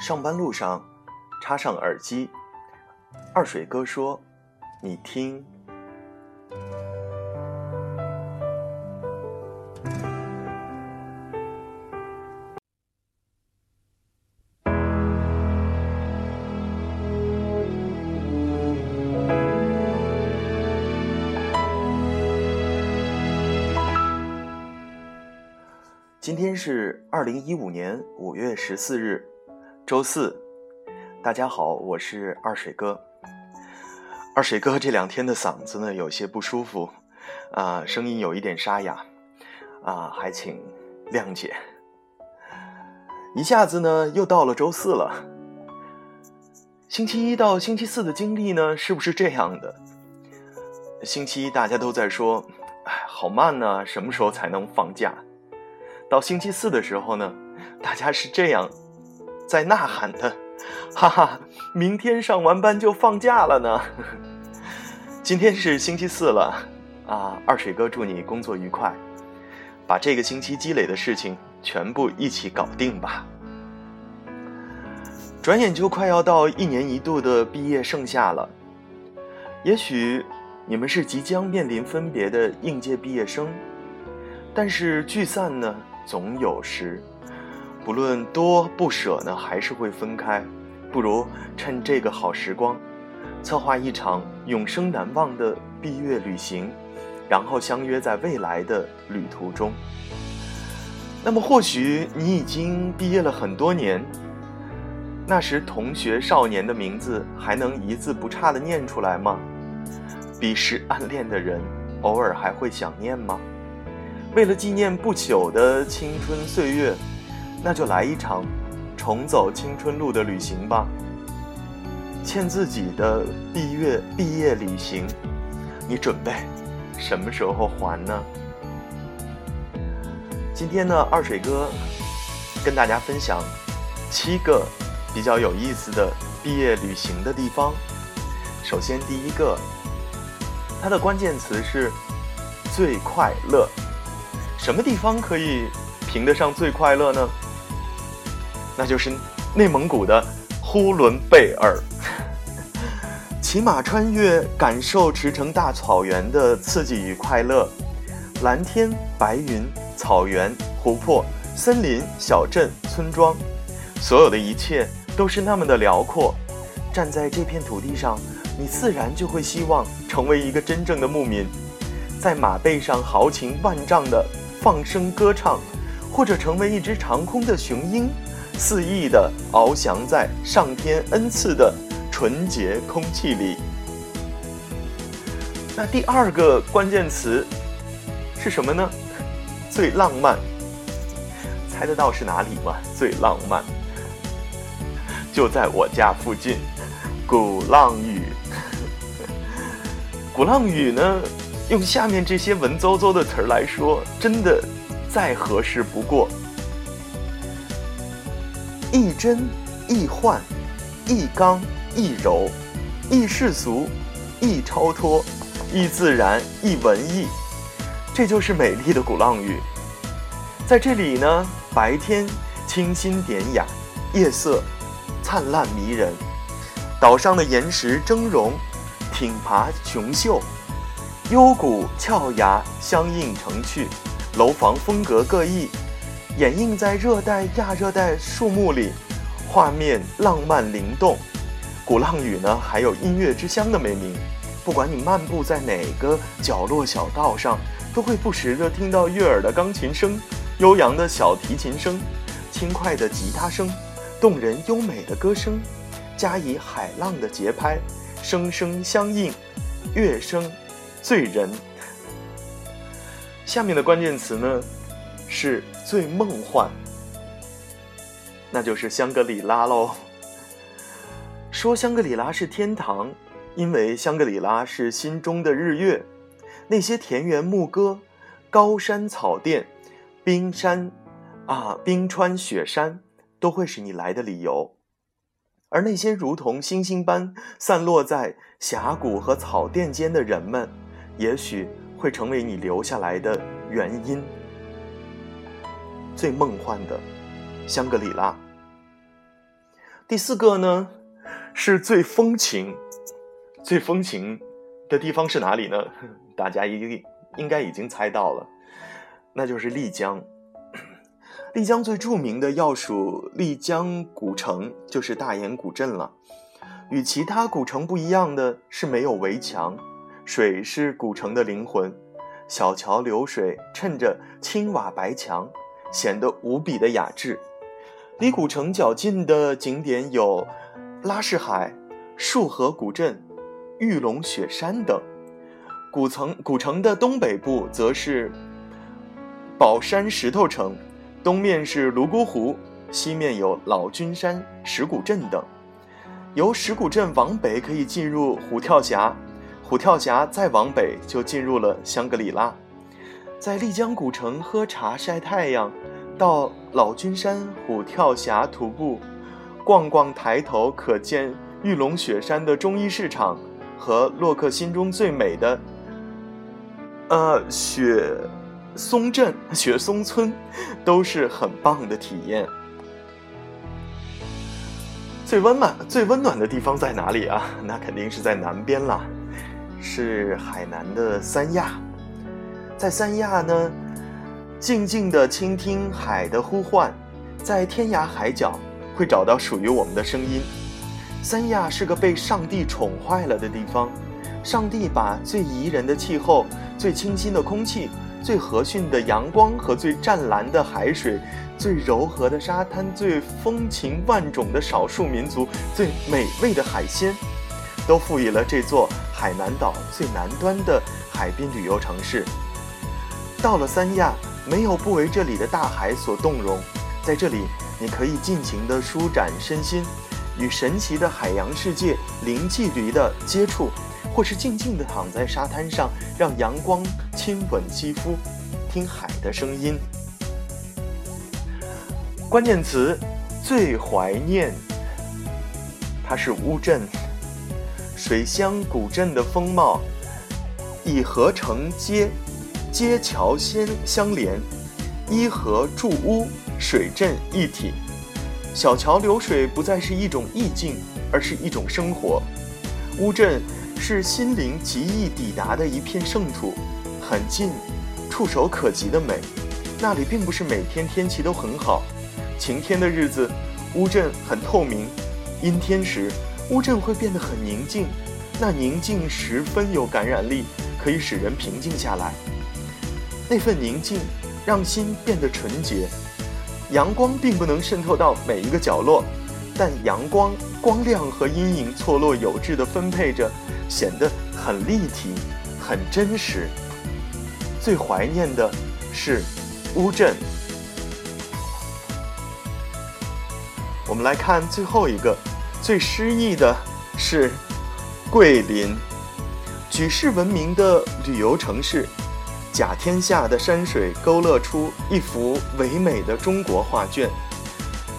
上班路上，插上耳机，二水哥说：“你听。”今天是二零一五年五月十四日，周四。大家好，我是二水哥。二水哥这两天的嗓子呢有些不舒服，啊，声音有一点沙哑，啊，还请谅解。一下子呢又到了周四了。星期一到星期四的经历呢是不是这样的？星期一大家都在说，哎，好慢呢，什么时候才能放假？到星期四的时候呢，大家是这样在呐喊的，哈哈，明天上完班就放假了呢。今天是星期四了，啊，二水哥祝你工作愉快，把这个星期积累的事情全部一起搞定吧。转眼就快要到一年一度的毕业盛夏了，也许你们是即将面临分别的应届毕业生，但是聚散呢？总有时，不论多不舍呢，还是会分开。不如趁这个好时光，策划一场永生难忘的毕业旅行，然后相约在未来的旅途中。那么，或许你已经毕业了很多年，那时同学少年的名字还能一字不差的念出来吗？彼时暗恋的人，偶尔还会想念吗？为了纪念不朽的青春岁月，那就来一场重走青春路的旅行吧。欠自己的毕业毕业旅行，你准备什么时候还呢？今天呢，二水哥跟大家分享七个比较有意思的毕业旅行的地方。首先，第一个，它的关键词是最快乐。什么地方可以评得上最快乐呢？那就是内蒙古的呼伦贝尔。骑马穿越，感受驰骋大草原的刺激与快乐。蓝天白云、草原、湖泊、森林、小镇、村庄，所有的一切都是那么的辽阔。站在这片土地上，你自然就会希望成为一个真正的牧民，在马背上豪情万丈的。放声歌唱，或者成为一只长空的雄鹰，肆意地翱翔在上天恩赐的纯洁空气里。那第二个关键词是什么呢？最浪漫，猜得到是哪里吗？最浪漫，就在我家附近，鼓浪屿。鼓浪屿呢？用下面这些文绉绉的词儿来说，真的再合适不过。亦真亦幻，亦刚亦柔，亦世俗，亦超脱，亦自然，亦文艺。这就是美丽的鼓浪屿。在这里呢，白天清新典雅，夜色灿烂迷人，岛上的岩石峥嵘，挺拔雄秀。幽谷峭崖相映成趣，楼房风格各异，掩映在热带亚热带树木里，画面浪漫灵动。鼓浪屿呢，还有音乐之乡的美名。不管你漫步在哪个角落小道上，都会不时地听到悦耳的钢琴声、悠扬的小提琴声、轻快的吉他声、动人优美的歌声，加以海浪的节拍，声声相应，乐声。醉人。下面的关键词呢，是最梦幻，那就是香格里拉喽。说香格里拉是天堂，因为香格里拉是心中的日月。那些田园牧歌、高山草甸、冰山啊、冰川雪山，都会是你来的理由。而那些如同星星般散落在峡谷和草甸间的人们。也许会成为你留下来的原因。最梦幻的香格里拉，第四个呢，是最风情、最风情的地方是哪里呢？大家一应该已经猜到了，那就是丽江。丽江最著名的要数丽江古城，就是大研古镇了。与其他古城不一样的是，没有围墙，水是古城的灵魂。小桥流水，衬着青瓦白墙，显得无比的雅致。离古城较近的景点有拉市海、束河古镇、玉龙雪山等。古城古城的东北部则是宝山石头城，东面是泸沽湖，西面有老君山、石鼓镇等。由石鼓镇往北可以进入虎跳峡，虎跳峡再往北就进入了香格里拉。在丽江古城喝茶晒太阳，到老君山、虎跳峡徒步，逛逛抬头可见玉龙雪山的中医市场和洛克心中最美的，呃雪松镇、雪松村，都是很棒的体验。最温暖、最温暖的地方在哪里啊？那肯定是在南边啦，是海南的三亚。在三亚呢，静静地倾听海的呼唤，在天涯海角会找到属于我们的声音。三亚是个被上帝宠坏了的地方，上帝把最宜人的气候、最清新的空气、最和煦的阳光和最湛蓝的海水。最柔和的沙滩，最风情万种的少数民族，最美味的海鲜，都赋予了这座海南岛最南端的海滨旅游城市。到了三亚，没有不为这里的大海所动容。在这里，你可以尽情地舒展身心，与神奇的海洋世界零距离的接触，或是静静地躺在沙滩上，让阳光亲吻肌肤，听海的声音。关键词最怀念，它是乌镇水乡古镇的风貌，以河城街街桥相相连，依河筑屋，水镇一体。小桥流水不再是一种意境，而是一种生活。乌镇是心灵极易抵达的一片圣土，很近，触手可及的美。那里并不是每天天气都很好。晴天的日子，乌镇很透明；阴天时，乌镇会变得很宁静。那宁静十分有感染力，可以使人平静下来。那份宁静让心变得纯洁。阳光并不能渗透到每一个角落，但阳光光亮和阴影错落有致地分配着，显得很立体、很真实。最怀念的是乌镇。我们来看最后一个，最诗意的是桂林，举世闻名的旅游城市，甲天下的山水勾勒出一幅唯美的中国画卷，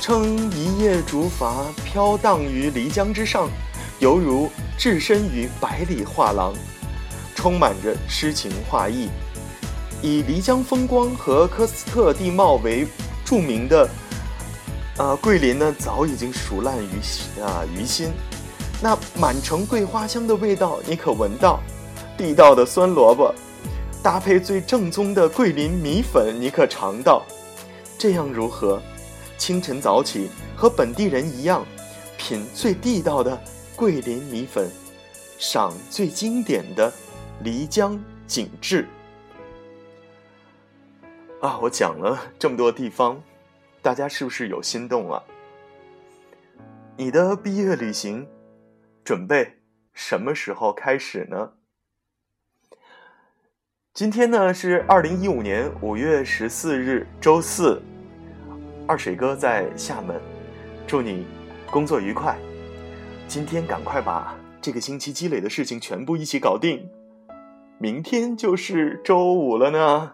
称一叶竹筏飘荡于漓江之上，犹如置身于百里画廊，充满着诗情画意。以漓江风光和科斯特地貌为著名的。啊，桂林呢早已经熟烂于啊于心，那满城桂花香的味道你可闻到？地道的酸萝卜，搭配最正宗的桂林米粉，你可尝到？这样如何？清晨早起，和本地人一样，品最地道的桂林米粉，赏最经典的漓江景致。啊，我讲了这么多地方。大家是不是有心动了？你的毕业旅行准备什么时候开始呢？今天呢是二零一五年五月十四日，周四。二水哥在厦门，祝你工作愉快。今天赶快把这个星期积累的事情全部一起搞定，明天就是周五了呢。